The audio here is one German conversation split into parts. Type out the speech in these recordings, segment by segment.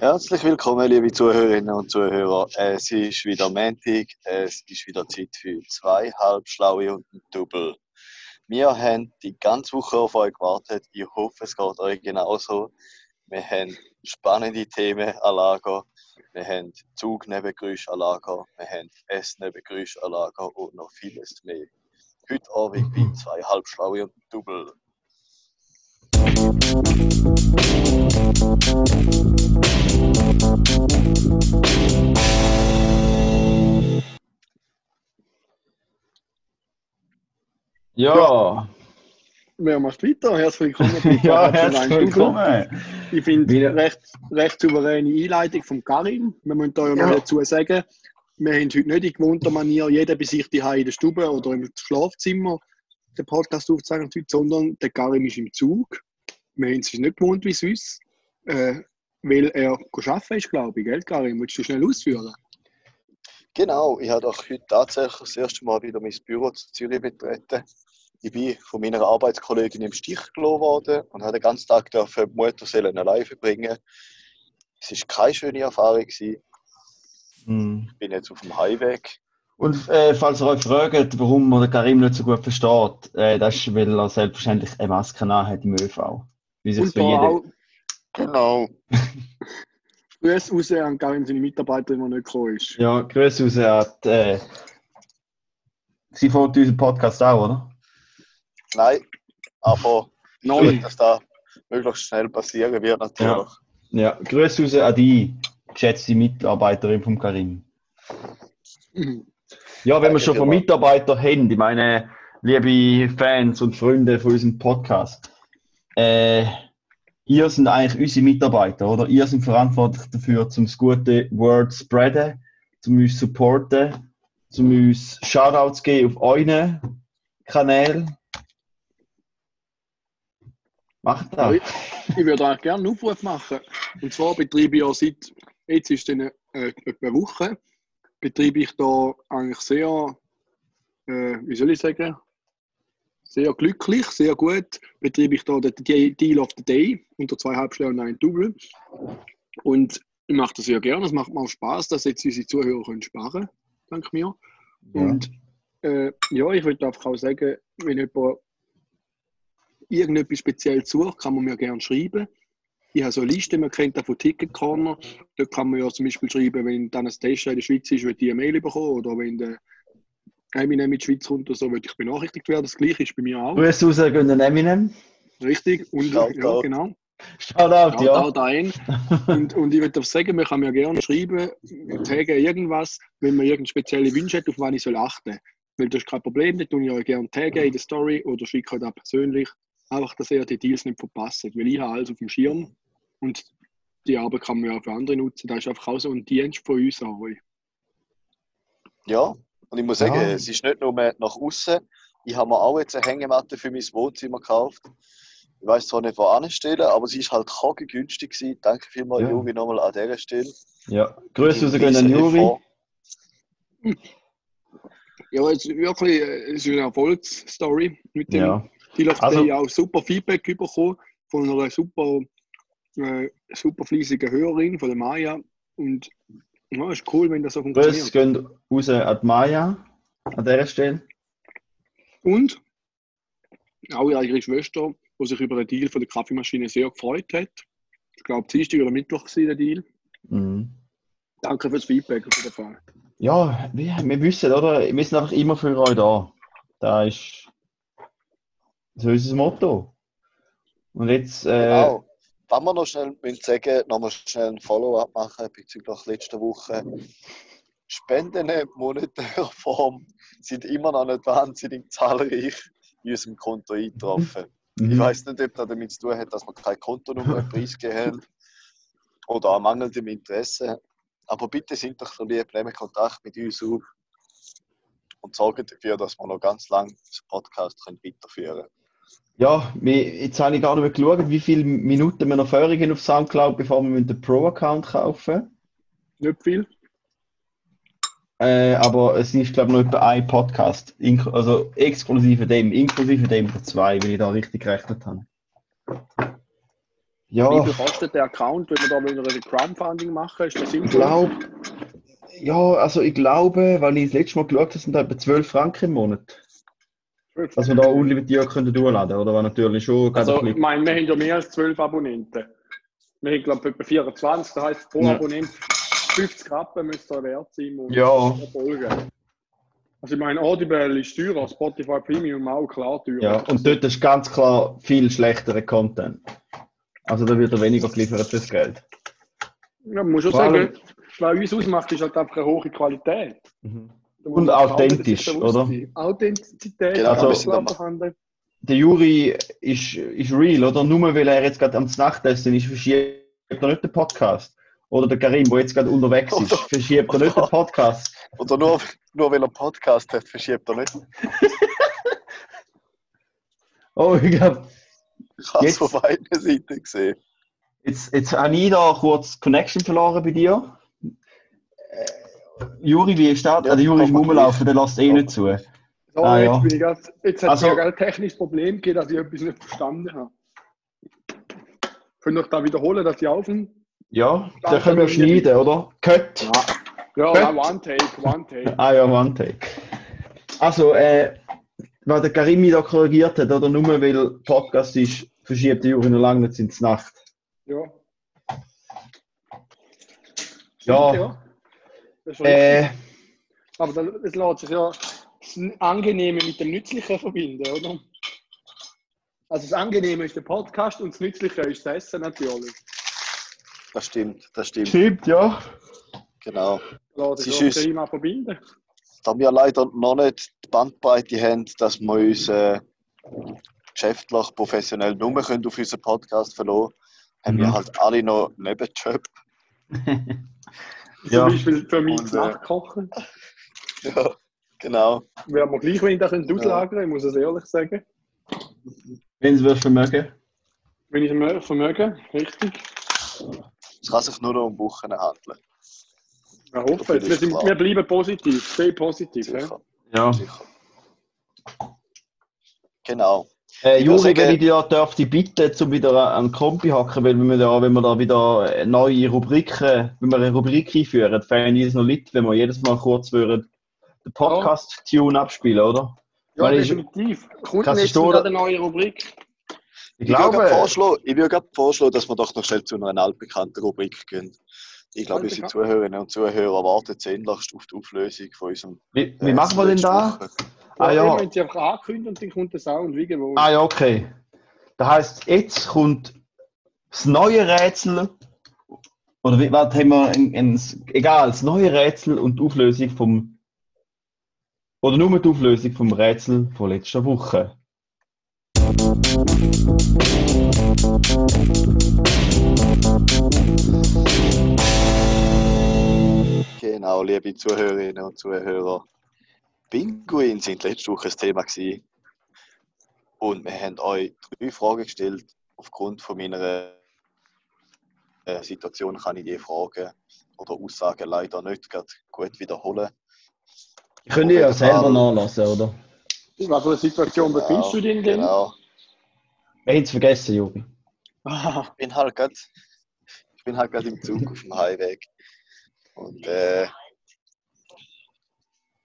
Herzlich willkommen, liebe Zuhörerinnen und Zuhörer. Es ist wieder Montag, es ist wieder Zeit für zwei halbschlaue und ein Double. Wir haben die ganze Woche auf euch gewartet. Ich hoffe, es geht euch genauso. Wir haben spannende Themen an Lager. Wir haben Zugnebengeräusche an Lager. Wir haben Essnebengeräusche an Lager und noch vieles mehr. Heute Abend bei zwei halbschlaue und ein Double. Ja, Wer macht weiter? Herzlich willkommen. ja, herzlich willkommen. Ich finde recht, recht souveräne Einleitung von Karim. Wir müssen da ja noch Ja. dazu sagen, wir haben heute nicht in gewohnter Manier jeder bei sich die in der Stube oder im Schlafzimmer den Podcast aufzeichnen, heute, sondern der Karim ist im Zug. Wir haben es nicht gewohnt wie sonst, äh, weil er arbeiten ist, glaube ich. Gell, Karim? Willst du schnell ausführen? Genau, ich habe auch heute tatsächlich das erste Mal wieder mein Büro zu Zürich betreten. Ich bin von meiner Arbeitskollegin im Stich gelassen worden und habe den ganzen Tag die Mutterseelen allein verbringen. Es war keine schöne Erfahrung. gewesen. Hm. Ich bin jetzt auf dem Heimweg. Und äh, falls ihr euch fragt, warum man Karim nicht so gut versteht, äh, das ist, weil er selbstverständlich eine Maske hat im ÖV. Wie sich Und für jeden... Genau. Grüße raus an Karim, seine Mitarbeiter, die nicht gekommen ist. Ja, Grüße raus an die, äh, Sie folgt unserem Podcast auch, oder? Nein, aber Nein. dass das möglichst schnell passieren wird natürlich. Ja, Grüße raus an die geschätzte Mitarbeiterin vom Karim. Ja, wenn wir schon von. Mitarbeitern haben, ich meine, liebe Fans und Freunde von unserem Podcast, äh, ihr sind eigentlich unsere Mitarbeiter, oder? Ihr seid verantwortlich dafür, zum das gute Word zu spreaden, zum uns zu supporten, zum uns Shoutouts zu geben auf euren Kanälen. Macht das. ich, würde eigentlich gerne einen Aufruf machen. Und zwar betreibe ich ja seit, jetzt ist es eine, äh, eine Woche, betreibe ich da eigentlich sehr, äh, wie soll ich sagen, sehr glücklich, sehr gut, betreibe ich da den De- Deal of the Day unter zwei Halbschläge und ein Double. Und ich mache das sehr gerne, es macht mir auch Spaß, dass jetzt unsere Zuhörer können sparen dank mir. Und äh, ja, ich würde einfach auch sagen, wenn jemand irgendetwas speziell sucht, kann man mir gerne schreiben. Ich habe so eine Liste, man kennt das von Ticket Corner. Dort kann man ja zum Beispiel schreiben, wenn dann ein Station in der Schweiz ist, wird die eine Mail bekommen. Oder wenn der Eminem in die Schweiz kommt oder so, würde ich benachrichtigt werden. Das gleiche ist bei mir auch. Grüße raus an den Eminem. Richtig. Und Shoutout. ja, genau. Shoutout, Ja. ja. Ein. Und, und ich würde auch sagen, man kann mir gerne schreiben, taggen irgendwas, wenn man irgendeine spezielle Wünsche hat, auf was ich soll achten soll. Weil das ist kein Problem, dann tue ich euch gerne taggen in der Story oder schicke euch das persönlich. Einfach, dass ihr die Deals nicht verpasst. Weil ich habe alles auf dem Schirm und die Arbeit kann man ja auch für andere nutzen. Das ist einfach auch so ein Dienst von uns an euch. Ja, und ich muss sagen, Ja. es ist nicht nur nach außen. Ich habe mir auch jetzt eine Hängematte für mein Wohnzimmer gekauft. Ich weiß zwar nicht, wo anstellen, aber sie ist halt günstig gewesen. Danke vielmals, Ja. Juri, nochmal an dieser Stelle. ja. Grüße raus Die an Juri. Ja, es ist wirklich äh, es ist eine Erfolgsstory mit dem Ja. Of the Also- Day. auch super Feedback bekommen von einer super, äh, super fleißigen Hörerin, von der Maya. Und ja, ist cool, wenn das so funktioniert. gehen raus an die Maya an dieser Stelle. Und auch ihre eigene Schwester, die sich über den Deal von der Kaffeemaschine sehr gefreut hat. Ich glaube, Dienstag oder Mittwoch war der Deal. Mhm. Danke fürs Feedback auf jeden Fall. Ja, wir, wir wissen, oder? Wir sind einfach immer für euch da. Da ist so ist das Motto. Und jetzt, äh, Genau. Wenn wir noch schnell müssen sagen, noch mal schnell ein Follow-up machen bezüglich letzter Woche. Spenden in monetärer Form sind immer noch nicht wahnsinnig zahlreich in unserem Konto eingetroffen. Ich mhm. weiß nicht, ob das damit zu tun hat, dass wir keine Kontonummer preisgegeben haben oder an mangelndem Interesse. Aber bitte sind doch so lieb, nehmt Kontakt mit uns auf und sorgen dafür, dass wir noch ganz lange den Podcast können weiterführen können. Ja, jetzt habe ich gar nicht mehr geschaut, wie viele Minuten wir noch vorher auf Soundcloud, bevor wir den Pro-Account kaufen. Nicht viel. Äh, aber es ist, glaube ich, noch etwa ein Podcast. Also exklusive dem, inklusive dem der zwei, wenn ich da richtig gerechnet habe. Ja, Wie viel kostet der Account, wenn wir da wieder ein Crowdfunding machen? Ist das ich glaube, ja, also ich glaube, weil ich das letzte Mal geschaut habe, sind da etwa 12 Franken im Monat. Dass wir da unlimitiert können durchladen, oder? War natürlich schon Also, ich meine, wir haben ja mehr als 12 Abonnenten. Wir haben, glaube ich, etwa 24. Das heisst, pro Ja. Abonnent 50 Rappen müsste er wert sein. Und Ja. Folgen. Also, ich meine, Audible ist teurer, Spotify Premium auch klar teurer. Ja, und dort ist ganz klar viel schlechterer Content. Also da wird er weniger geliefert fürs Geld. Ja, man muss schon sagen, was uns ausmacht, ist halt einfach eine hohe Qualität. Muss Und authentisch, oder? Authentizität, Genau, also, vorhanden. Der Juri ist, ist real, oder? Nur weil er jetzt gerade am Nachtessen ist, verschiebt er nicht den Podcast. Oder der Karim, der jetzt gerade unterwegs ist, verschiebt er nicht den Podcast. Oder nur, nur weil er einen Podcast hat, verschiebt er nicht. Oh, ich glaube, Ich habe es von beiden Seiten gesehen. jetzt, jetzt habe ich da kurz Connection verloren bei dir. Juri, wie ist das? Ja, der Juri ist Rumlaufen, der lässt eh Ja. nicht zu. So, Ah, jetzt, ja. bin ich grad, jetzt hat Also- es ja ein technisches Problem gegeben, dass ich etwas nicht verstanden habe. Könnt ihr euch da wiederholen, dass ich auf dem. Ja, da können wir schneiden, oder? Cut. Ja, ja, one take, one take. Ah ja, One Take. Also, äh, was der Karimi da korrigiert hat, oder nur weil Podcast ist, verschiebt der Juri noch lange nicht ins Nacht. Ja. Ja, richtig. Äh, Aber es lässt sich ja das Angenehme mit dem Nützlichen verbinden, oder? Also das Angenehme ist der Podcast und das Nützliche ist das Essen natürlich. Das stimmt, das stimmt. stimmt, ja. Genau. Lässt Sie sich das Thema verbinden. Da wir leider noch nicht die Bandbreite haben, dass wir uns äh, geschäftlich, professionell nur können auf unseren Podcast verlassen haben wir Mhm. halt alle noch einen Nebenjob. Ja. Zum Beispiel für mich Und, das äh, Nachkochen. Ja, genau. Wäre mir gleich, wenn ich das auslagern ich muss es ehrlich sagen. Wenn Sie es vermögen. Wenn ich es vermöge, richtig. Es kann sich nur noch um Wochen handeln. Ich hoffe, wir, sind, wir bleiben positiv, stay positiv. Ja? Sicher. Ja. Sicher. Genau. Äh, Ich Juri, wenn ich dir dürfte bitten, zum wieder an den Kompi hacken, weil wir da, wenn wir da wieder neue Rubriken, wenn wir eine Rubrik einführen, fände ich es noch lit, wenn wir jedes Mal kurz würden den Podcast-Tune abspielen, oder? Ja, Weil definitiv. Kommt Kannst jetzt du eine neue Rubrik? Ich Ich würde glaube, vorschlagen, ich würde gerade vorschlagen, dass wir doch noch schnell zu einer altbekannten Rubrik gehen. Ich glaube, unsere? Zuhörerinnen und Zuhörer warten sehnlichst auf die Auflösung von unserem. wie, wie äh, machen wir denn da? Woche. Ah ja. Wenn sie einfach ankündigen und dann kommt der Sound wie gewohnt. ah ja, okay. Das heisst, jetzt kommt das neue Rätsel, oder wie, was haben wir, ein, ein, egal, das neue Rätsel und die Auflösung vom, oder nur die Auflösung vom Rätsel von letzter Woche. Genau, liebe Zuhörerinnen und Zuhörer. Pinguin sind letzte Woche das Thema gewesen. Und wir haben euch drei Fragen gestellt. Aufgrund von meiner äh, Situation kann ich die Fragen oder Aussagen leider nicht gut wiederholen. Ich könnte ja selber nachlassen, oder? In was für einer Situation befindest du dich denn? Genau. Wir haben es vergessen. Ah, Ich bin halt gerade ich bin halt gerade im Zug auf dem Heimweg. Und äh,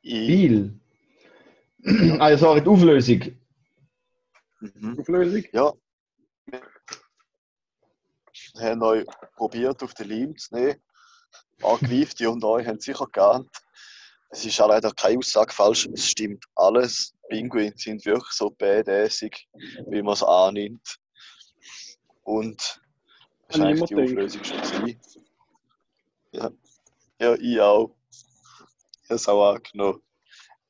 ich, Viel. ah ja, sorry, die Auflösung. mhm. Auflösung? Ja. Wir haben euch probiert, auf den Leim zu nehmen. Angewieft, die und euch haben sicher geahnt. Es ist auch leider keine Aussage falsch, es stimmt alles. Pinguine sind wirklich so badassig, wie man es annimmt. Und das Habe war ich eigentlich die immer Auflösung schon. Gewesen. Ja. ja, ich auch. Es auch angenommen.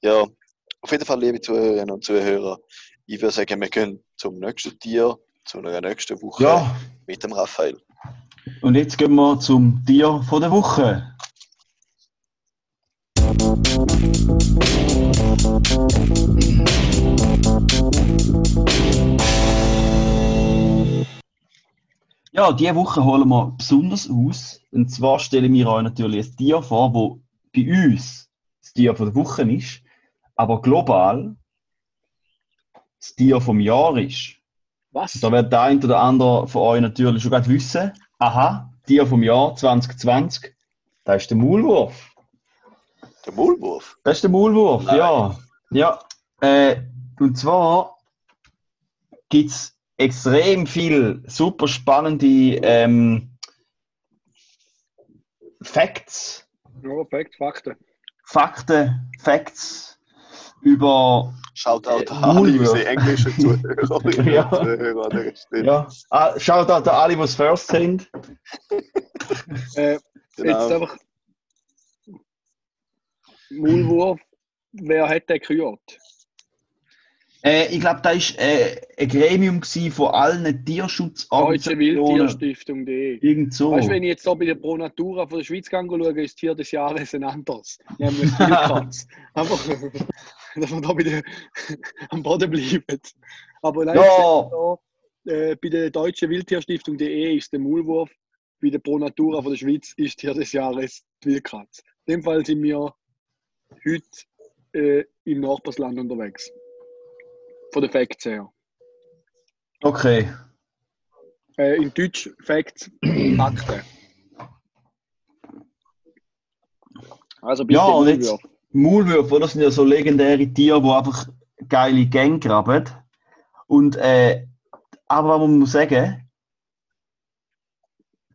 Ja, auf jeden Fall, liebe Zuhörerinnen und Zuhörer, ich würde sagen, wir gehen zum nächsten Tier, zu einer nächsten Woche Ja, mit dem Raphael. und jetzt gehen wir zum Tier von der Woche. Ja, diese Woche holen wir besonders aus. Und zwar stellen wir euch natürlich ein Tier vor, wo bei uns das Tier von der Woche ist, aber global das Tier vom Jahr ist. Was? Da wird der ein oder andere von euch natürlich schon gerade wissen. Aha, Tier vom Jahr 2020, das ist der Maulwurf. Der Maulwurf. Das ist der Maulwurf, Nein. ja. Ja. Äh, und zwar gibt es extrem viel super spannende ähm, Facts, Ja, Fakt, Fakten. Fakten, Facts über Schaut auch Äh, da alle Maulwurf. unsere englischen Zuhörerinnen Ja. und Zuhörer an dieser Stelle. ja, ah, schaut an alle, die es first sind. Äh, Genau. Jetzt einfach. Maulwurf, wer hat den gekürt? Äh, ich glaube, da war äh, ein Gremium von allen Deutsche Tierschutzorganisationen. Wildtierstiftung.de. Irgend so. Weißt du, wenn ich jetzt hier bei der Pro Natura von der Schweiz schaue, ist Tier des Jahres ein anderes. Nämlich Wildkatz. Einfach, dass wir da bei der, am Boden bleiben. Aber nein, Ja. da, äh, bei der Deutschen Wildtierstiftung.de ist der Maulwurf, bei der Pro Natura von der Schweiz ist Tier des Jahres die Wildkatz. In dem Fall sind wir heute äh, im Nachbarsland unterwegs. Von den Facts her. Okay. Äh, in Deutsch Facts, Fakten. Also bitte Ja, und jetzt. Maulwürfe, das sind ja so legendäre Tiere, die einfach geile Gänge graben. Und, äh, aber was man muss sagen,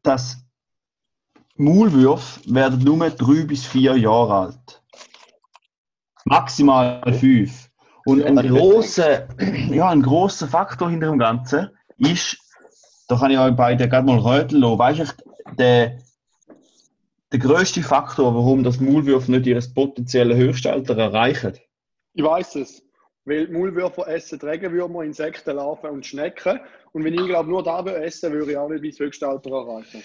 dass Maulwürfe werden nur drei bis vier Jahre alt. Maximal fünf. Und ein großer, ja, ein großer Faktor hinter dem Ganzen ist, da kann ich euch beide gerade mal röteln lassen, weißt du, der, der grösste Faktor, warum das Maulwürfe nicht ihr potenzielles Höchstalter erreichen. Ich weiß es. Weil Maulwürfer essen Regenwürmer, Insekten, Larven und Schnecken. Und wenn ich glaube, nur da essen, würde ich auch nicht mein Höchstalter erreichen.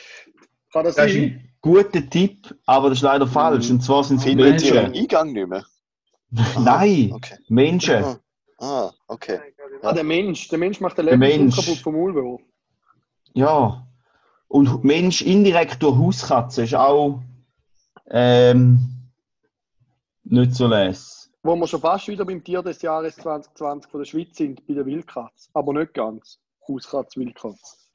Kann das, Das ist sein? ein guter Tipp, aber das ist leider falsch. Und zwar sind es Menschen. Eingang nicht mehr? Nein, Okay. Menschen. Ah, ah, okay. Ah, der Mensch. Der Mensch macht den Der Leben kaputt vom Maulwurf. Ja. Und Mensch indirekt durch Hauskatze ist auch ähm, nicht so les. Wo wir schon fast wieder beim Tier des Jahres 2020 von der Schweiz sind, bei der Wildkatz. Aber nicht ganz. Hauskatz, Wildkatz.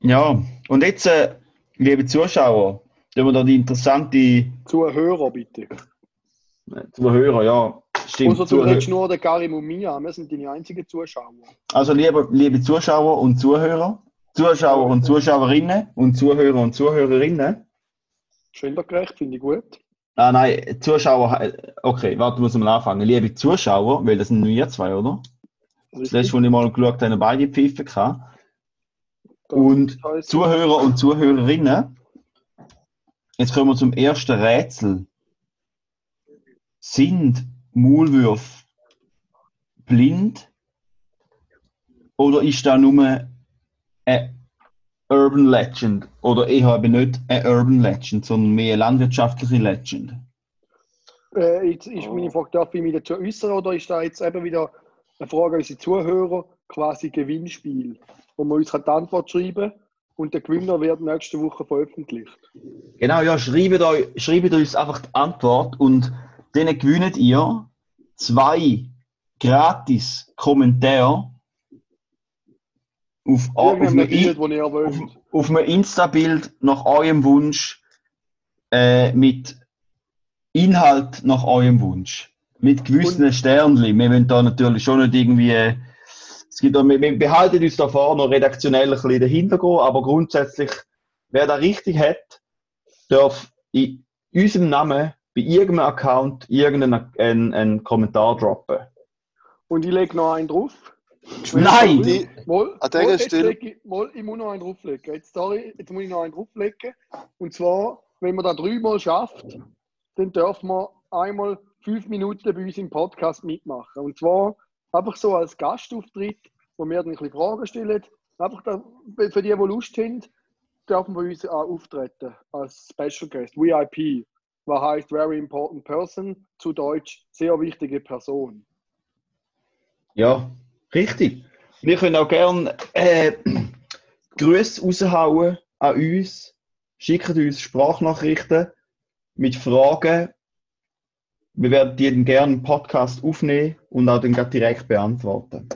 Ja, und jetzt, äh, liebe Zuschauer, wenn wir da die interessante Zuhörer bitte. Zuhörer, ja, stimmt. Außer du redest nur den Karim und Mia. Wir sind deine einzigen Zuschauer. Also liebe, liebe Zuschauer und Zuhörer, Zuschauer und Zuschauerinnen und Zuhörer und Zuhörerinnen. Gendergerecht, finde ich gut. Ah nein, Zuschauer, okay, warte, muss mal anfangen. Liebe Zuschauer, weil das sind nur wir zwei, oder? Das letzte, wo ich mal geschaut habe, beide Pfeifen gehabt. Und Zuhörer und Zuhörerinnen, jetzt kommen wir zum ersten Rätsel. Sind Maulwürfe blind oder ist da nur eine Urban Legend? Oder ich habe nicht eine Urban Legend, sondern mehr eine landwirtschaftliche Legend? Äh, jetzt ist meine Frage, darf ich mich dazu äußern oder ist da jetzt eben wieder eine Frage an unsere Zuhörer, quasi Gewinnspiel, wo man uns die Antwort schreiben kann und der Gewinner wird nächste Woche veröffentlicht. Genau, ja, schreibt, euch, schreibt uns einfach die Antwort und dann gewinnt ihr zwei gratis Kommentare auf, auf, einem, Bild, auf, auf einem Insta-Bild nach eurem Wunsch äh, mit Inhalt nach eurem Wunsch. Mit gewissen Sternchen. Wir wollen da natürlich schon nicht irgendwie. äh, Es gibt auch, wir, wir behalten uns da vorne noch redaktionell ein bisschen dahinter gehen, aber grundsätzlich, wer da richtig hat, darf in unserem Namen bei irgendeinem Account irgendeinen einen, einen Kommentar droppen. Und ich lege noch einen drauf. Nein! Die- Wohl, An dieser Stelle- ich, wohl, ich muss noch einen drauflegen. Jetzt, sorry, jetzt muss ich noch einen drauflegen. Und zwar, wenn man das dreimal schafft, dann dürfen wir einmal fünf Minuten bei uns im Podcast mitmachen. Und zwar einfach so als Gastauftritt, wo wir dann ein bisschen Fragen stellen. Einfach da, für die, die Lust haben, dürfen wir uns auch auftreten als Special Guest, VIP. Was heißt Very Important Person, zu Deutsch sehr wichtige Person. Ja, richtig. Wir können auch gerne äh, Grüße raushauen an uns. Schickt uns Sprachnachrichten mit Fragen. Wir werden dann gerne im Podcast aufnehmen und auch dann direkt beantworten.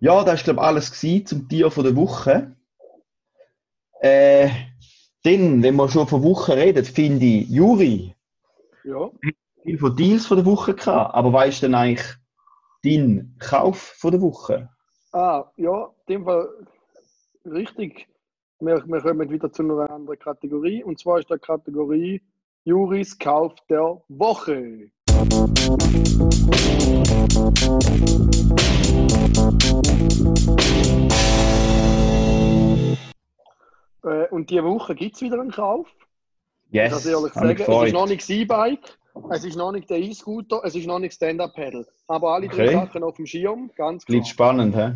Ja, das war, glaube ich, alles zum Tier der Woche. Äh, dann, wenn wir schon von Woche reden, finde ich, Juri, Ja. viel von Deals von der Woche gehabt, aber weißt du denn eigentlich dein Kauf von der Woche? Ah, ja, in dem Fall richtig. Wir, wir kommen wieder zu einer anderen Kategorie. Und zwar ist der Kategorie Juris Kauf der Woche. Äh, und diese Woche gibt es wieder einen Kauf. Yes, kann ehrlich sagen, es ist noch nicht das E-Bike, es ist noch nicht der E-Scooter, es ist noch nicht Stand-Up-Pedal. Aber alle drei Okay. Sachen auf dem Schirm, ganz klar. Bleibt spannend, hä?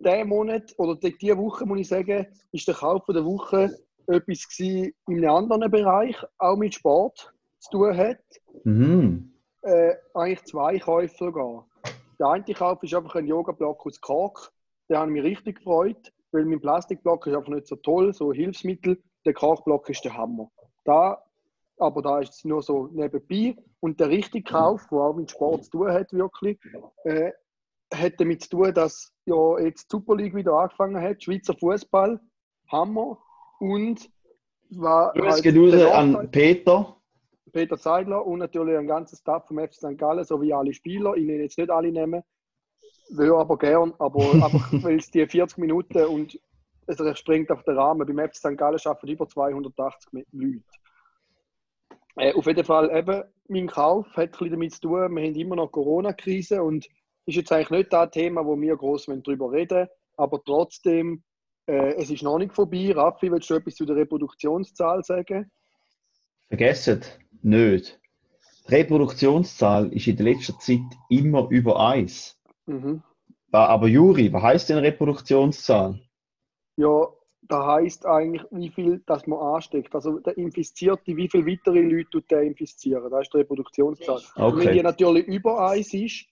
Diesen Monat oder die- diese Woche, muss ich sagen, ist der Kauf der Woche etwas gewesen in einem anderen Bereich, auch mit Sport zu tun hat. Mhm. Äh, eigentlich zwei Käufe sogar. Der eine Kauf ist einfach ein Yoga-Block aus Kork. Der hat mich richtig gefreut, weil mein Plastikblock ist einfach nicht so toll, so ein Hilfsmittel. Der Korkblock ist der Hammer. Da, aber da ist es nur so nebenbei. Und der richtige Kauf, der auch mit Sport zu tun hat, wirklich, äh, hat damit zu tun, dass ja jetzt die Super League wieder angefangen hat, Schweizer Fußball, Hammer. Und war Grüß halt an Peter. Peter Seidler und natürlich ein ganzes Staff vom FC St. Gallen, sowie alle Spieler. Ich nenne jetzt nicht alle nehmen, will aber gern, aber einfach, weil es die 40 Minuten und es springt auf den Rahmen. Beim FC St. Gallen arbeiten über 280 mit Leute. Äh, auf jeden Fall eben, mein Kauf hat ein bisschen damit zu tun, wir haben immer noch Corona-Krise und ist jetzt eigentlich nicht das Thema, wo wir groß darüber reden aber trotzdem, äh, es ist noch nicht vorbei. Raffi, willst du etwas zu der Reproduktionszahl sagen? Vergesst nicht. Die Reproduktionszahl ist in der letzten Zeit immer über 1. Mhm. Aber Juri, was heißt denn Reproduktionszahl? Ja, das heisst eigentlich, wie viel das man ansteckt. Also der Infizierte, wie viele weitere Leute tut der infizieren. Das ist die Reproduktionszahl. Und wenn die Okay. natürlich über eins ist,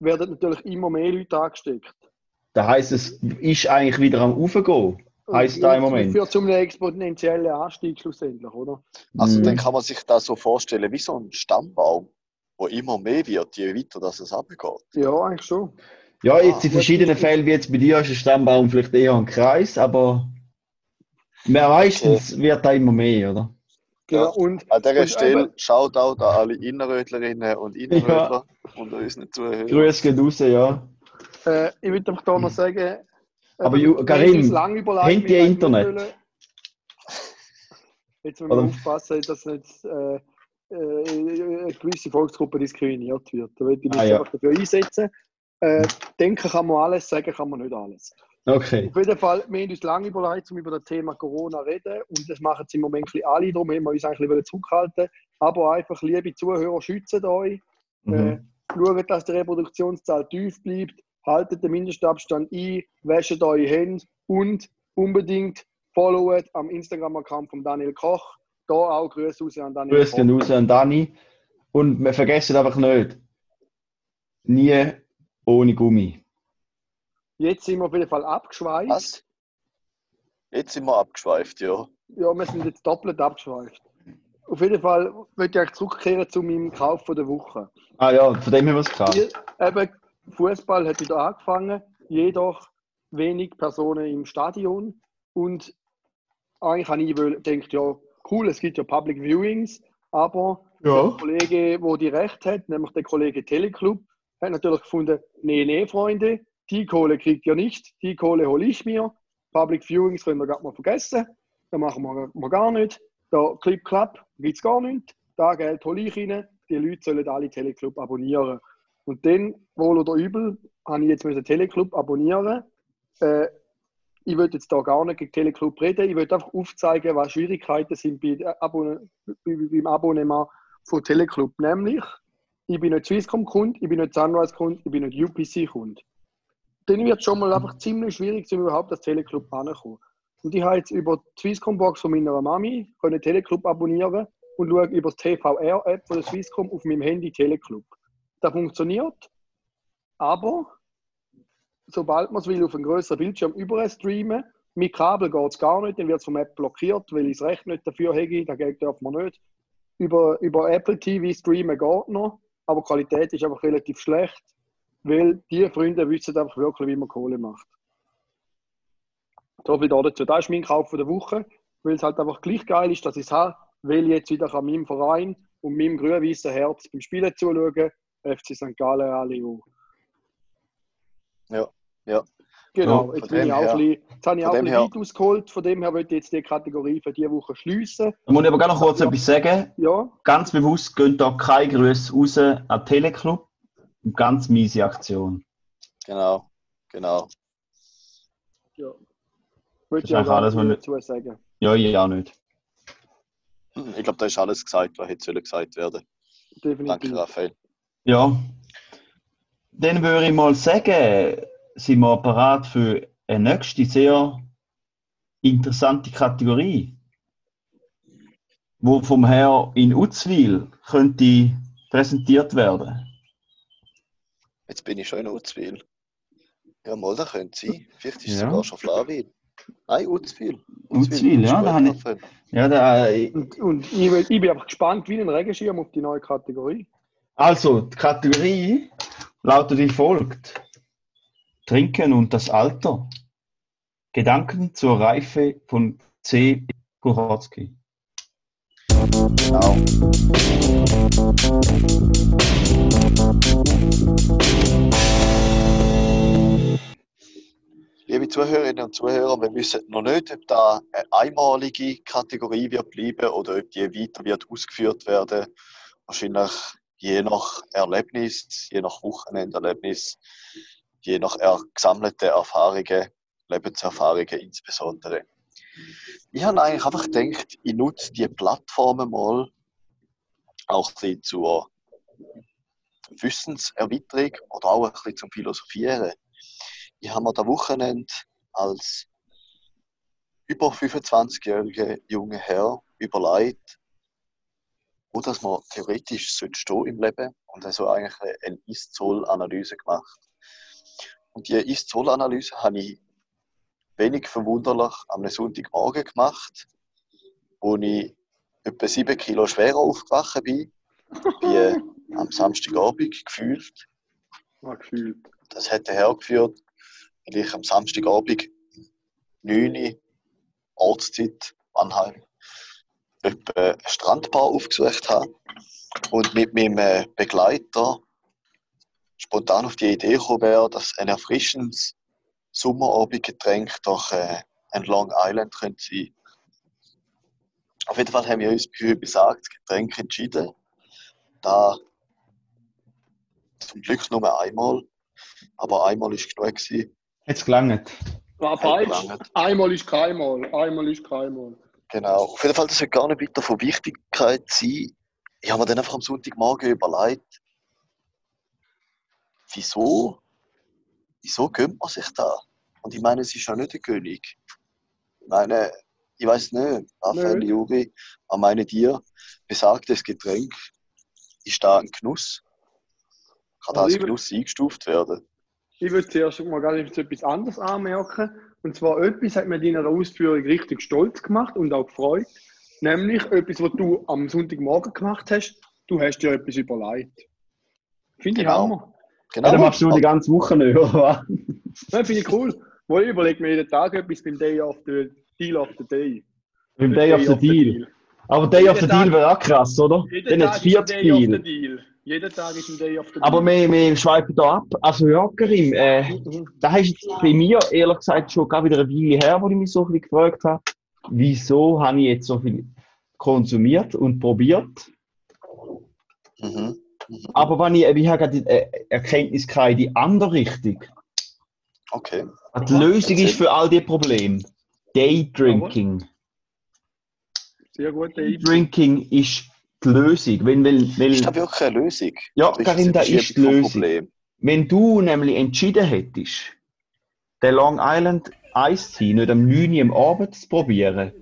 werden natürlich immer mehr Leute angesteckt. Das heißt, es ist eigentlich wieder am Aufgehen. Heißt da im Moment? Führt zu einem exponentiellen Anstieg schlussendlich, oder? Also Mhm. dann kann man sich das so vorstellen wie so ein Stammbaum, wo immer mehr wird, je weiter dass es abgeht. Ja, eigentlich schon. Ja, jetzt in Ah, verschiedenen Fällen, wie jetzt bei dir, ist ein Stammbaum vielleicht eher ein Kreis, aber mehr meistens wird da immer mehr, oder? Genau. Ja. Und, An dieser Und Stelle eben- Shoutout an alle Innerrötlerinnen und Innerrötler und unseren Zuhörern. Grüß geht raus, ja. äh, ich würde einfach da noch sagen, Aber äh, uns überlegt, habt wie ihr wir Internet? Jetzt müssen wir Oder- aufpassen, dass nicht äh, äh, eine gewisse Volksgruppe diskriminiert wird. Da würde ich mich Ah, ja. einfach dafür einsetzen. Äh, denken kann man alles, sagen kann man nicht alles. Okay. Auf jeden Fall, wir haben uns lange überlegt, um über das Thema Corona zu reden. Und das machen es im Moment alle. Darum haben wir uns eigentlich ein bisschen zurückhalten. Aber einfach, liebe Zuhörer, schützt euch. Äh, Mhm. schaut, dass die Reproduktionszahl tief bleibt. Haltet den Mindestabstand ein. Wäscht eure Hände. Und unbedingt followet am Instagram-Account von Daniel Koch. Da auch Grüße raus an Daniel Grüß Koch. gehen raus an Dani. Und wir vergessen einfach nicht, nie ohne Gummi. Jetzt sind wir auf jeden Fall abgeschweift. Was? Jetzt sind wir abgeschweift, ja. Ja, wir sind jetzt doppelt abgeschweift. Auf jeden Fall möchte ich zurückkehren zu meinem Kauf von der Woche. Ah ja, von dem haben wir es gehabt. Hier, eben, Fußball hat wieder angefangen, jedoch wenig Personen im Stadion. Und eigentlich habe ich wohl gedacht, ja, cool, es gibt ja Public Viewings, aber Ja. der Kollege, wo die Recht hat, nämlich der Kollege Teleclub, hat natürlich gefunden, nee, nee, Freunde, die Kohle kriegt ihr nicht, die Kohle hole ich mir. Public Viewings können wir gerade mal vergessen, da machen wir, wir gar nicht. Da Clip Clap gibt es gar nicht, da Geld hole ich rein, die Leute sollen alle Teleclub abonnieren. Und dann, wohl oder übel, habe ich jetzt Teleclub abonnieren. Äh, ich will jetzt da gar nicht gegen Teleclub reden, ich will einfach aufzeigen, was Schwierigkeiten sind bei Abonne bei- beim Abonnement von Teleclub. Nämlich, ich bin nicht Swisscom-Kunde, ich bin nicht Sunrise-Kunde, ich bin nicht UPC-Kunde. Dann wird es schon mal einfach ziemlich schwierig, um überhaupt das Teleclub anzukommen. Und ich habe jetzt über die Swisscom-Box von meiner Mami können Teleclub abonnieren und schaue über das TVR-App von der Swisscom auf meinem Handy Teleclub. Das funktioniert, aber sobald man es will, auf einen größeren Bildschirm überstreamen, mit Kabel geht es gar nicht, dann wird es vom App blockiert, weil ich das Recht nicht dafür habe, das Geld darf man nicht. Über, über Apple TV streamen geht noch, aber die Qualität ist einfach relativ schlecht. weil die Freunde wissen einfach wirklich, wie man Kohle macht. So viel dazu. Das ist mein Kauf der Woche, weil es halt einfach gleich geil ist, dass ich es habe, weil ich jetzt wieder an meinem Verein und meinem grün-weißen Herz beim Spielen zuschauen, FC St. Gallen alle auch. Ja, ja. Genau, Ja, jetzt, bin ich auch her- bisschen, jetzt habe ich auch ein dem bisschen ausgeholt, von dem her möchte ich jetzt die Kategorie für diese Woche schliessen. Da muss ich aber gerne noch kurz etwas sagen. Ja, Ganz bewusst gehen da keine Grüße raus an Teleclub. Eine ganz miese Aktion. Genau, genau. ja. Ist ich auch alles, nicht dazu sagen. Ja, ich auch nicht. Ich glaube, da ist alles gesagt, was hätte gesagt werden. Danke, Definitiv. Raphael. Ja. Dann würde ich mal sagen, sind wir parat für eine nächste sehr interessante Kategorie, wo vom Herr in Uzwil könnte präsentiert werden. Jetzt bin ich schon in Uzwil. Ja, mal, da könnte sein. Vielleicht ist es Ja. sogar schon Flawil. Nein, Uzwil. Uzwil, ist ja, da habe ich-. Ja, da, äh, Und, und ich, will- ich bin einfach gespannt wie ein Regenschirm auf die neue Kategorie. also, die Kategorie lautet wie folgt: Trinken und das Alter. Gedanken zur Reife von C. Kuchowski. Genau. Liebe Zuhörerinnen und Zuhörer, wir wissen noch nicht, ob da eine einmalige Kategorie wird bleiben oder ob die weiter wird ausgeführt werden. Wahrscheinlich je nach Erlebnis, je nach Wochenenderlebnis, je nach gesammelten Erfahrungen, Lebenserfahrungen insbesondere. Ich habe eigentlich einfach gedacht, ich nutze die Plattformen mal auch ein bisschen zur Wissenserweiterung oder auch ein bisschen zum Philosophieren. Ich habe mir das Wochenende als über 25-jähriger junger Herr überlegt, wo das man theoretisch stehen im Leben und also eigentlich eine Ist-Zoll-Analyse gemacht. Und die Ist-Zoll-Analyse habe ich wenig verwunderlich am Sonntagmorgen gemacht, wo ich etwa 7 Kilo schwerer aufgewacht bin, wie am Samstagabend gefühlt. Mal gefühlt. Das hätte hergeführt, weil ich am Samstagabend 9 Uhr Ortszeit Mannheim eine Strandbar aufgesucht habe und mit meinem äh, Begleiter spontan auf die Idee gekommen wäre, dass ein erfrischendes Sommerabendgetränk doch äh, ein Long Island könnte sein. Auf jeden Fall haben wir uns für besagtes Getränk entschieden. Da zum Glück nur einmal, aber einmal ist genug gewesen. Jetzt gelangt. War falsch. gelangt. Einmal ist keinmal. Einmal ist keinmal. Genau. Auf jeden Fall, das wird gar nicht weiter von Wichtigkeit sein. Ich habe mir dann einfach am Sonntagmorgen überlegt, wieso, wieso gönnt man sich da? Und ich meine, es ist ja nicht der König. Ich meine, ich weiß nicht, Raphael, Nö. Juri, an meine dir, besagtes Getränk, ist da ein Genuss? Kann da als Genuss eingestuft werden? Ich würde zuerst mal gar nicht etwas anderes anmerken. Und zwar etwas hat mir in deiner Ausführung richtig stolz gemacht und auch gefreut. Nämlich etwas, was du am Sonntagmorgen gemacht hast. Du hast dir etwas überlegt. Finde ich Genau. Hammer. Genau. Ja, dann machst du die ganze Woche nicht, oder? Ja, finde ich cool. Weil ich überlege mir jeden Tag etwas beim Day of the Deal of the Day. Beim Day of the Deal. Aber Day of the Jeden Tag- Deal wäre auch krass, oder? Jeden Dann ist ein 40 Day of the Deal. Jeden Tag ist ein Day of the Aber Deal. wir, wir schweifen da ab. Also ja, Karim, äh, Mhm. da ist jetzt bei mir ehrlich gesagt schon gar wieder eine Weile her, wo ich mich so ein bisschen gefragt habe, wieso habe ich jetzt so viel konsumiert und probiert. Mhm. Aber wenn ich, ich habe gerade die äh, Erkenntnis gehabt in die andere Richtung. Okay. Die Lösung ist für all die Probleme Daydrinking. Sehr gut, Day. Daydrinking ist die Lösung. Wenn, wenn, wenn, Ist das wirklich eine Lösung? ja, Oder Karim, das ist die Lösung. Problem? Wenn du nämlich entschieden hättest, den Long Island Ice Tea nicht am 9 Uhr am Abend zu probieren,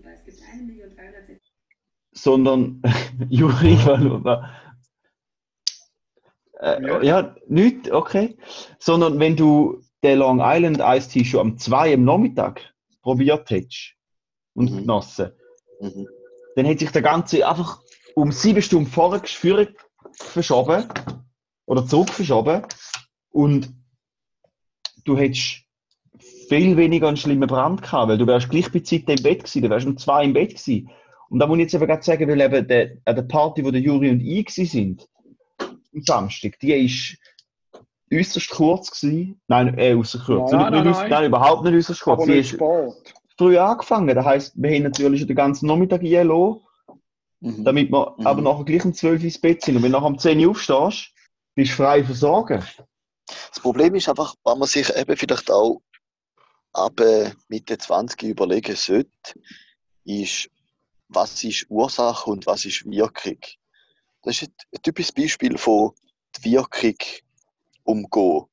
sondern Juri, äh, Ja. ja, nicht, okay. Sondern wenn du den Long Island Ice Tea schon am 2 am Nachmittag probiert hättest und Mhm. genossen, Mhm. dann hätte sich der Ganze einfach um sieben Stunden vorher verschoben oder zurück verschoben Und du hättest viel weniger einen schlimmen Brand gehabt, weil du wärst gleich bei Zeit im Bett gewesen, du wärst um zwei im Bett gewesen. Und da muss ich jetzt eben gerade sagen, weil eben der, an der Party, wo der Juri und ich sind, am Samstag, die ist äußerst kurz gewesen. Nein, äh, äußerst kurz. Nein, nein, nein. nein, überhaupt nicht äußerst kurz. Aber nicht ist Sport. früh angefangen. Das heisst, wir haben natürlich schon den ganzen Nachmittag einlassen, Mhm. damit wir Mhm. aber nachher gleich um 12 Uhr ins Bett sind. Und wenn du nachher um 10 Uhr aufstehst, bist du frei versorgen. Das Problem ist einfach, wenn man sich eben vielleicht auch ab äh, Mitte 20 überlegen sollte, ist, was ist Ursache und was ist Wirkung. Das ist ein, ein typisches Beispiel von der Wirkung umgehen.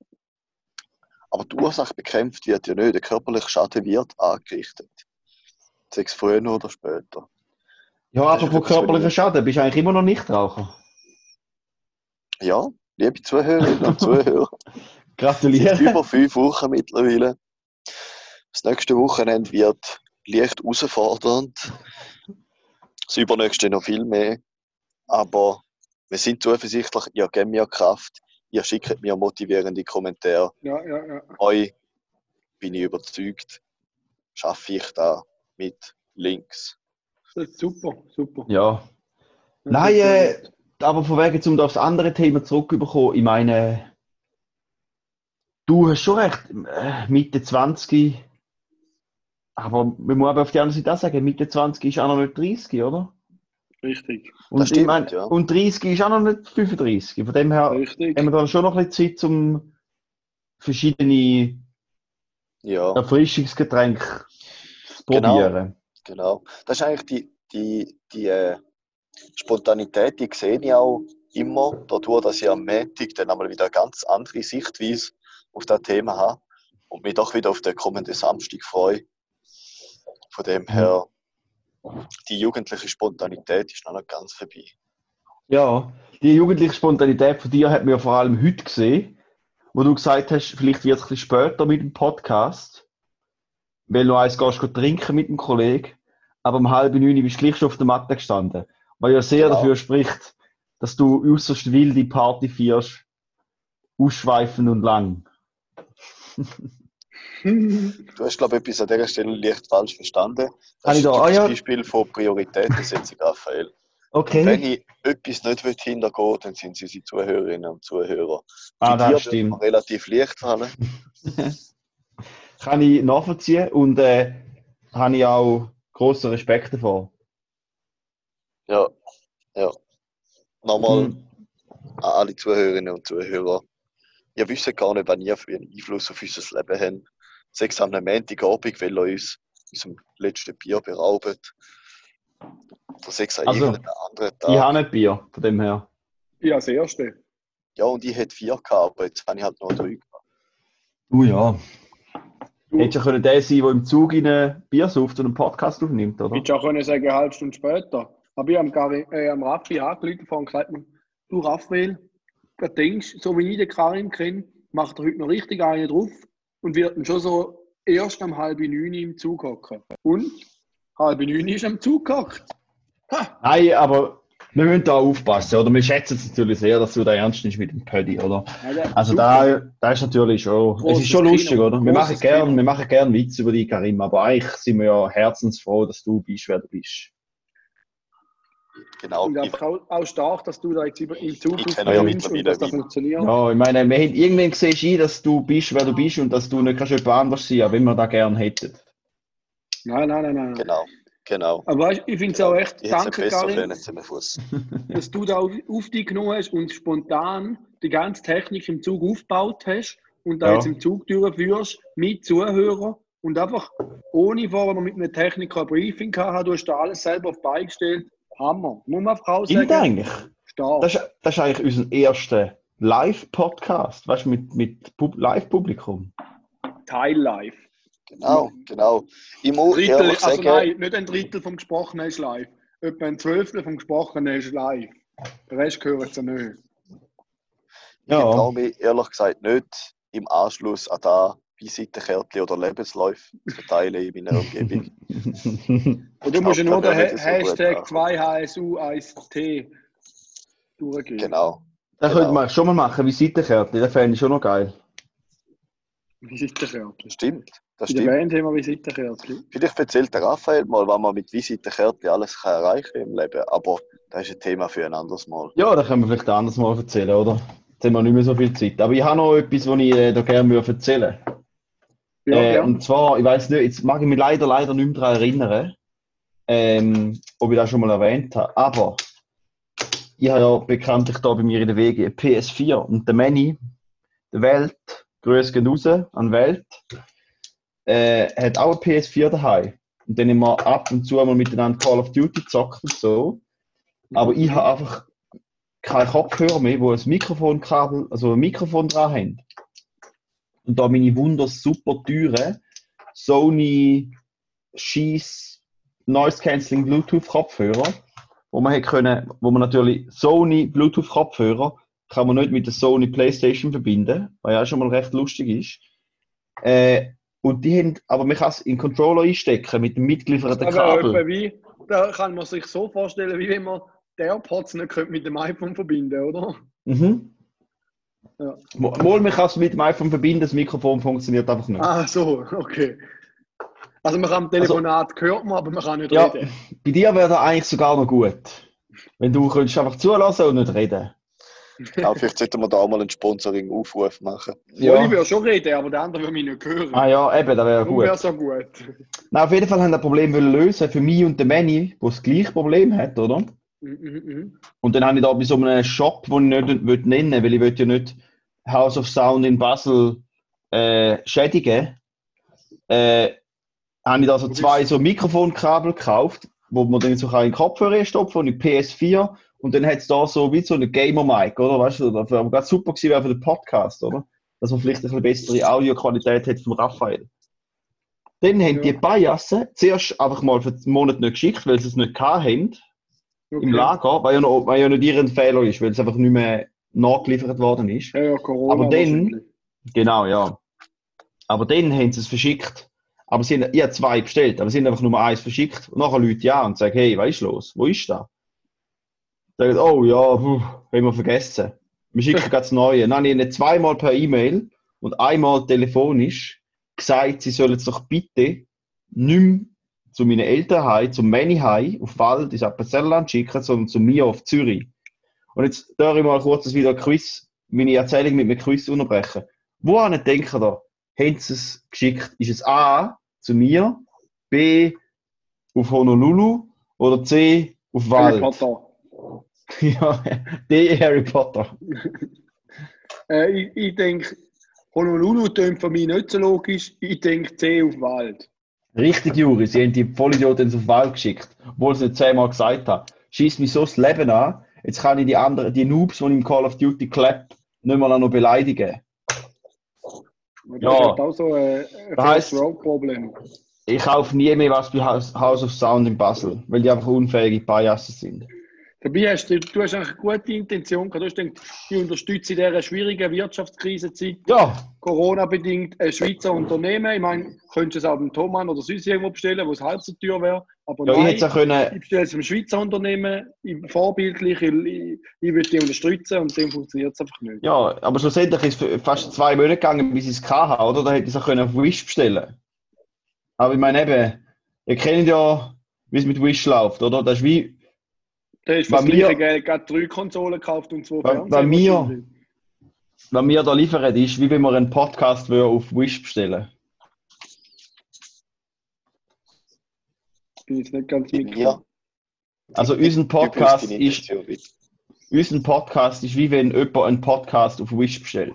Aber die Ursache bekämpft wird ja nicht, der körperliche Schaden wird angerichtet. Sei es früher oder später. Ja, körperlichen ich- Schaden bist du eigentlich immer noch Nichtraucher. Ja, liebe Zuhörerinnen und Zuhörer, Gratuliere. über fünf Wochen mittlerweile. Das nächste Wochenende wird leicht herausfordernd. Das übernächste noch viel mehr. Aber wir sind zuversichtlich, ihr gebt mir Kraft, ihr schickt mir motivierende Kommentare. Ja, ja, ja. Euch bin ich überzeugt, schaffe ich da mit Links. Das ist super, super. Ja. Das Nein, äh, aber von wegen, um da aufs andere Thema zurückzukommen, ich meine, du hast schon recht, äh, Mitte 20, aber man muss aber auf die andere Seite auch sagen, Mitte 20 ist auch noch nicht 30, oder? Richtig, Und, Das stimmt, ich meine, ja. und 30 ist auch noch nicht 35. Von dem her richtig. haben wir dann schon noch ein bisschen Zeit, um verschiedene Ja. Erfrischungsgetränke zu Genau. probieren. Genau. Das ist eigentlich die, die, die äh, Spontanität, die sehe ich auch immer, dadurch, dass ich am Montag dann einmal wieder eine ganz andere Sichtweise auf das Thema habe und mich doch wieder auf den kommenden Samstag freue. Von dem her, die jugendliche Spontanität ist noch nicht ganz vorbei. Ja, die jugendliche Spontanität von dir hat mir vor allem heute gesehen, wo du gesagt hast, vielleicht wird es ein bisschen später mit dem Podcast, weil du eins gehst gehen trinken mit dem Kollegen, aber um halb neun bist du gleich schon auf der Matte gestanden. Was ja sehr Genau. dafür spricht, dass du äußerst wilde Party feierst, ausschweifend und lang. Du hast, glaube ich, etwas an dieser Stelle leicht falsch verstanden. Das ist da- ah, ja. Beispiel von Prioritätensetzung, Raphael. Okay. Wenn ich etwas nicht will hintergehen dann sind es unsere Zuhörerinnen und Zuhörer. ah, dir das stimmt. relativ leicht fallen. Kann ich nachvollziehen und äh, habe ich auch grossen Respekt davor. Ja, ja. Nochmal Mhm. an alle Zuhörerinnen und Zuhörer. Ihr wisst gar nicht, wann ihr für einen Einfluss auf unser Leben habt. Sechs am Montagabend, weil ihr uns unserem letzten Bier beraubt. Oder sechs an Also, irgendeinem anderen Ich Tag. habe nicht Bier, von dem her. Ja, das erste. Ja, und ich hätte vier gehabt, aber jetzt habe ich halt noch drei gehabt. Du ja. Hättest ja können der sein, der im Zug in Bier sauft und einen Podcast aufnimmt, oder? hättest auch können sagen, eine halbe Stunde später. Aber ich habe am, Gary, äh, am Raffi angerufen und gesagt, du Raphael, du denkst, so wie ich den Karim kenne, macht er heute noch richtig einen drauf und wird dann schon so erst am halb neun im Zug hocken. Und halb neun ist am Zug gehockt. Ha! Nein, aber wir müssen da aufpassen, oder? Wir schätzen es natürlich sehr, dass du da ernst nimmst mit dem Pödi, oder? Also da, da ist natürlich schon, es ist schon lustig, Kino. oder? Wir machen gern, Kino. wir machen gern Witze über dich, Karim, aber eigentlich sind wir ja herzensfroh, dass du bist, wer du bist. Genau. Und Ich, einfach auch, auch stark, dass du da jetzt über, ja und mittlerweile dass das funktioniert. Ja, ich meine, wir haben, irgendwann ein, dass du bist, wer du bist und dass du nicht kannst jemand anders sein, auch wenn wir das gern hätten. Nein, nein, nein, nein. genau, genau. Aber weißt, ich finde es auch echt, Ich danke Karin, dass du da auf, auf dich genommen hast und spontan die ganze Technik im Zug aufgebaut hast und da Ja. jetzt im Zug durchführst mit Zuhörern und einfach ohne vorher noch mit einem Techniker ein Briefing gehabt hast, du hast da alles selber auf die Beine gestellt. Hammer. Muss man einfach auch Stimmt sagen. eigentlich. Stark. Das ist, das ist eigentlich unser erster Live-Podcast, weißt du, mit, mit Pub Live-Publikum. Teil live. Genau, genau. Ich muss Drittel, ehrlich also sagen, nein, nicht ein Drittel vom Gesprochenen ist live. Etwa ein Zwölftel vom Gesprochenen ist live. Der Rest gehört zu nicht. ich Ja. traue mich ehrlich gesagt nicht im Anschluss an da Visitenkärtchen oder Lebensläufe zu verteilen in meiner Umgebung. Und du musst ja nur den es so Hashtag ankommen. 2HSU1T durchgeben. genau, Das Genau. könnte man schon mal machen, Visitenkärtchen, das fände ich schon noch geil. Visitenkärtchen. Stimmt, das stimmt. Band haben wir Visitenkärtchen. Vielleicht erzählt der Raphael mal, was man mit Visitenkärtchen alles kann erreichen im Leben. Aber das ist ein Thema für ein anderes Mal. Ja, das können wir vielleicht anders mal erzählen, oder? Jetzt haben wir nicht mehr so viel Zeit. Aber ich habe noch etwas, was ich äh, da gerne würde erzählen Ja, äh, ja. Und zwar, ich weiß nicht, jetzt mag ich mich leider, leider nicht mehr daran erinnern, ähm, ob ich das schon mal erwähnt habe. Aber ich habe ja bekanntlich da bei mir in der Wege eine PS4 und der Manny, der Welt, Grüße gehen raus an Welt, äh, hat auch eine PS4 daheim. Und dann wir ab und zu mal miteinander Call of Duty gezockt und so. Aber ich habe einfach keinen Kopfhörer mehr, wo ein Mikrofonkabel, also ein Mikrofon dran haben. Und da meine wunders super teure Sony Scheiss Noise Cancelling Bluetooth Kopfhörer, wo man hätte können, wo man natürlich Sony Bluetooth Kopfhörer kann man nicht mit der Sony Playstation verbinden, was ja schon mal recht lustig ist. Äh, und die haben, aber man kann es in den Controller einstecken mit dem mitgelieferten Kabel. wie, da kann man sich so vorstellen, wie wenn man die AirPods nicht könnte mit dem iPhone verbinden oder? Mhm. Ja. Mal, man kann es mit dem iPhone verbinden, das Mikrofon funktioniert einfach nicht. Ah, so, okay. Also man kann am Telefonat hört man, aber man kann nicht Ja. reden. Bei dir wäre das eigentlich sogar noch gut. Wenn du könntest einfach zulassen und nicht reden. Aber vielleicht sollten wir da auch mal einen Sponsoring-Aufruf machen. Ja. Ich würde schon reden, aber der andere will mich nicht hören. Ah ja, eben, das wäre gut. so gut. Na, auf jeden Fall haben wir das Problem lösen für mich und den Manny, der das gleiche Problem hat, oder? Mhm, mhm. Und dann habe ich da bei so einem Shop, den ich nicht will nennen weil ich will ja nicht House of Sound in Basel äh, schädigen, äh, habe ich da so zwei so Mikrofonkabel gekauft, wo man dann so in den Kopfhörer stopfen und in die PS4 und dann hat es da so wie so eine Gamer-Mic, oder? Weißt du, das wäre super gewesen wäre für den Podcast, oder? Dass man vielleicht eine bessere Audioqualität hat vom Raphael. Dann haben Ja. die Bajassen zuerst einfach mal für den Monat nicht geschickt, weil sie es nicht haben Okay. im Lager, weil ja, noch, weil ja nicht ihren Fehler ist, weil es einfach nicht mehr nachgeliefert worden ist. Ja, ja, Corona. Aber dann-. Genau, ja. Aber dann haben sie es verschickt. Aber sie haben, ich habe zwei bestellt, aber sie haben einfach nur eins verschickt. Und nachher Leute ja und sagen, hey, was ist los? Wo ist das? Sagen, oh ja, puh, haben wir vergessen. Wir schicken das Neue. Dann habe ich ihnen zweimal per E-Mail und einmal telefonisch gesagt, sie sollen es doch bitte nicht mehr zu meinen Eltern heim, zum Manny heim, auf Wald, ins Appenzellerland schicken, sondern zu mir auf Zürich. Und jetzt darf ich mal kurz das wieder Quiz, meine Erzählung mit einem Quiz unterbrechen. Woran denken ihr? Haben sie es geschickt? Ist es A zu mir, B auf Honolulu oder C auf Wald? Ja, D Harry Potter. Äh, ich ich denke, Honolulu tönt für mich nicht so logisch. Ich denke C auf Wald. Richtig, Juri, sie haben die Vollidioten auf Wald geschickt, obwohl sie es zehnmal gesagt haben. Schießt mich so das Leben an, jetzt kann ich die anderen, die Noobs, die ich im Call of Duty clap, nicht mal noch beleidigen. Das Ja. ist auch so ein, ein Das heisst- First-World-Problem. Ich kaufe nie mehr was bei House House of Sound in Basel, weil die einfach unfähige Pajassen sind. Dabei hast du, du hast eigentlich eine gute Intention gehabt. Du hast gedacht, ich unterstütze in dieser schwierigen Wirtschaftskrisenzeit Ja, Corona-bedingt ein Schweizer Unternehmen. Ich meine, könntest du es auch beim Thomann oder sonst irgendwo bestellen, wo es halb so teuer wäre. Aber ja ich nein, können, ich bestelle es einem Schweizer Unternehmen, ich- vorbildlich, ich, ich, ich will die unterstützen und dem funktioniert es einfach nicht. ja, aber schlussendlich ist es fast zwei Monate gegangen, bis ich es hatte, oder? Da hätte ich es auch können auf Wish bestellen Aber ich meine eben, ihr kennt ja, wie es mit Wish läuft, oder? Das ist wie, Da hast du für mir- Geld gerade drei Konsolen gekauft und zwei Bei- Fernseher. bei mir- wahrscheinlich. wenn wir da liefern, ist wie wenn wir einen Podcast auf Wish bestellen Bin jetzt nicht ganz mit. mir. Also unser Typisch Podcast ist, unser Podcast ist wie wenn jemand einen Podcast auf Wish bestellt.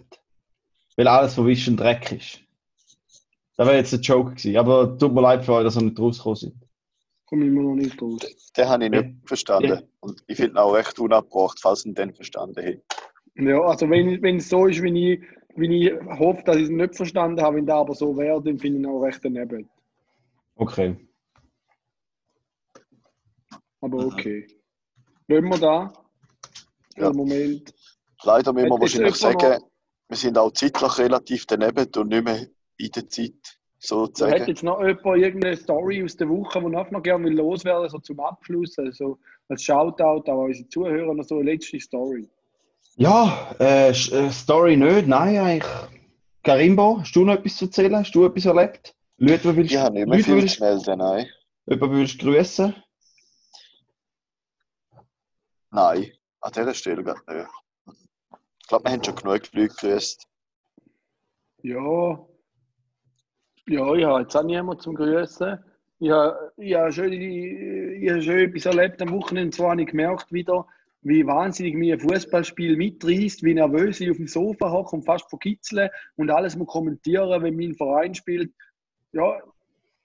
Weil alles von Wish ein Dreck ist. Das wäre jetzt ein Joke gewesen, aber tut mir leid für euch, dass ihr nicht rausgekommen sind. Komme ich mir noch nicht raus. Den habe ich nicht Ja. verstanden. Ja. Und ich finde ihn auch recht unabgebracht, falls ihn den verstanden hätte. Ja, also wenn, wenn es so ist, wie ich, wie ich hoffe, dass ich es nicht verstanden habe, wenn das aber so wäre, dann finde ich ihn auch recht daneben. Okay. Aber okay. Wollen wir da? Ja. Im Moment. Leider müssen wir wahrscheinlich sagen, wir sind auch zeitlich relativ daneben und nicht mehr in der Zeit, Hat sozusagen. jetzt noch jemand irgendeine Story aus der Woche, die noch mal gerne will loswerden, so zum Abschluss, also als Shoutout an unsere Zuhörer, noch so eine letzte Story. Ja, äh, äh, Story nicht, nein, eigentlich. Karimbo, hast du noch etwas zu erzählen? Hast du etwas erlebt? Leute, willst, Ich habe nicht mehr Leute, viel willst, zu melden, nein. jemanden willst du grüßen? Nein, an dieser Stelle gerade nicht. Ich glaube, wir haben schon genug Leute grüßt. Ja. Ja, ich habe jetzt auch niemanden zum Grüßen. Ich habe, ich habe schon, ich habe schon etwas erlebt am Wochenende. Zwar habe ich gemerkt wieder, wie wahnsinnig mir ein Fußballspiel mitreißt, wie nervös ich auf dem Sofa hocke und fast verkitzle und alles muss kommentieren, wenn mein Verein spielt. Ja,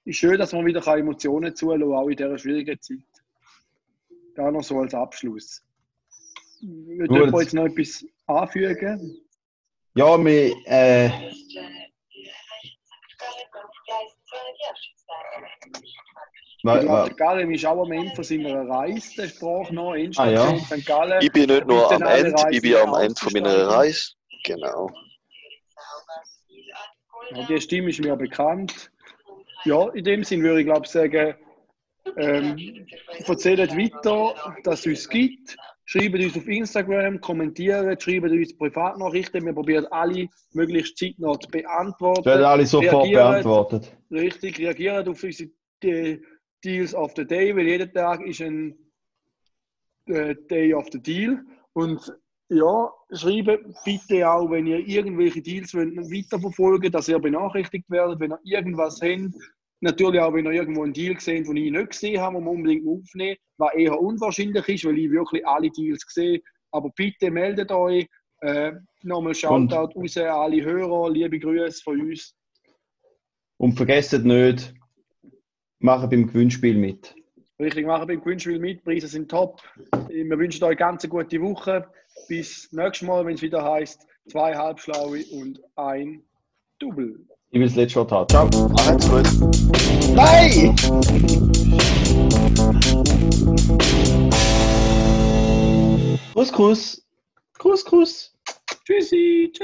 ist schön, dass man wieder Emotionen zulassen kann, auch in dieser schwierigen Zeit. Da noch so als Abschluss. Würde jetzt noch etwas anfügen? Ja, wir, äh, Ich wa, glaube, Gallen ist auch am Ende von seiner Reise, der Sprache noch, Ah, ja. St. Gallen. Ich bin nicht nur am Ende, ich bin am Ende von meiner. Reise. Genau. Ja, die Stimme ist mir bekannt. Ja, in dem Sinn würde ich glaube sagen, ähm, erzählt weiter, dass es uns gibt. Schreibt uns auf Instagram, kommentiert, schreibt uns Privatnachrichten. Wir probieren alle möglichst zeitnah zu beantworten. werden alle sofort Reagiert. beantwortet. Richtig, reagiert auf unsere äh, Deals of the Day, weil jeden Tag ist ein äh, Day of the Deal. Und ja, schreibt bitte auch, wenn ihr irgendwelche Deals wollt, weiterverfolgen dass ihr benachrichtigt werdet, wenn ihr irgendwas habt. Natürlich auch, wenn ihr irgendwo einen Deal seht, den ich nicht gesehen habe, den wir unbedingt aufnehmen, was eher unwahrscheinlich ist, weil ich wirklich alle Deals sehe. Aber bitte meldet euch. Äh, nochmal Shoutout raus an alle Hörer, liebe Grüße von uns. Und vergesst nicht, machen beim Gewinnspiel mit. Richtig, machen beim Gewinnspiel mit. Preise sind top. Wir wünschen euch ganz eine gute Woche. Bis nächstes Mal, wenn es wieder heißt, zwei Halbschlaue und ein Double. Ich will das letzte Wort haben. Ciao. Macht's gut. Nein! Kuss, Kuss. Kuss, Kuss. Tschüssi. Tschüss.